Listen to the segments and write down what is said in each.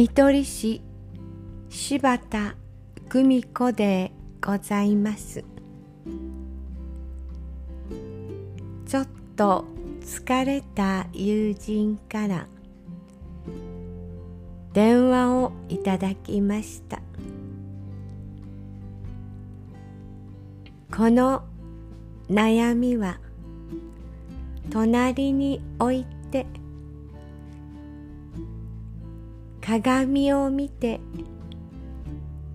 見取り市柴田久美子でございます。ちょっと疲れた友人から電話をいただきました。この悩みは隣に置いて鏡を見て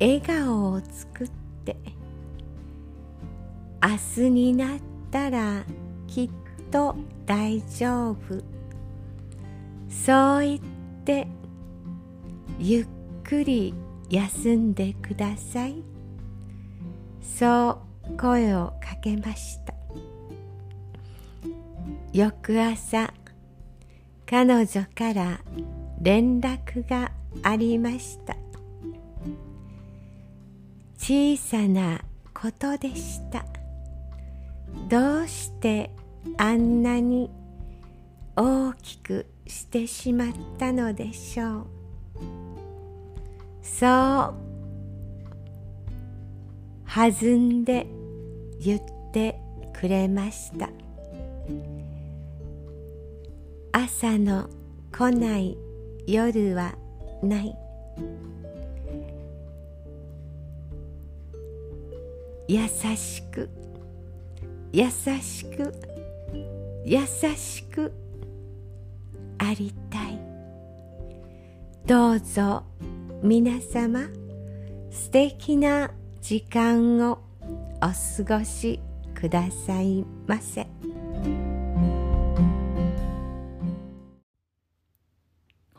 笑顔を作って明日になったらきっと大丈夫。そう言ってゆっくり休んでください。そう声をかけました。翌朝彼女から連絡がありました。小さなことでした。どうしてあんなに大きくしてしまったのでしょう。そう。弾んで言ってくれました。朝の来ない夜はない。優しく優しく優しくありたい。どうぞ皆様素敵な時間をお過ごしくださいませ。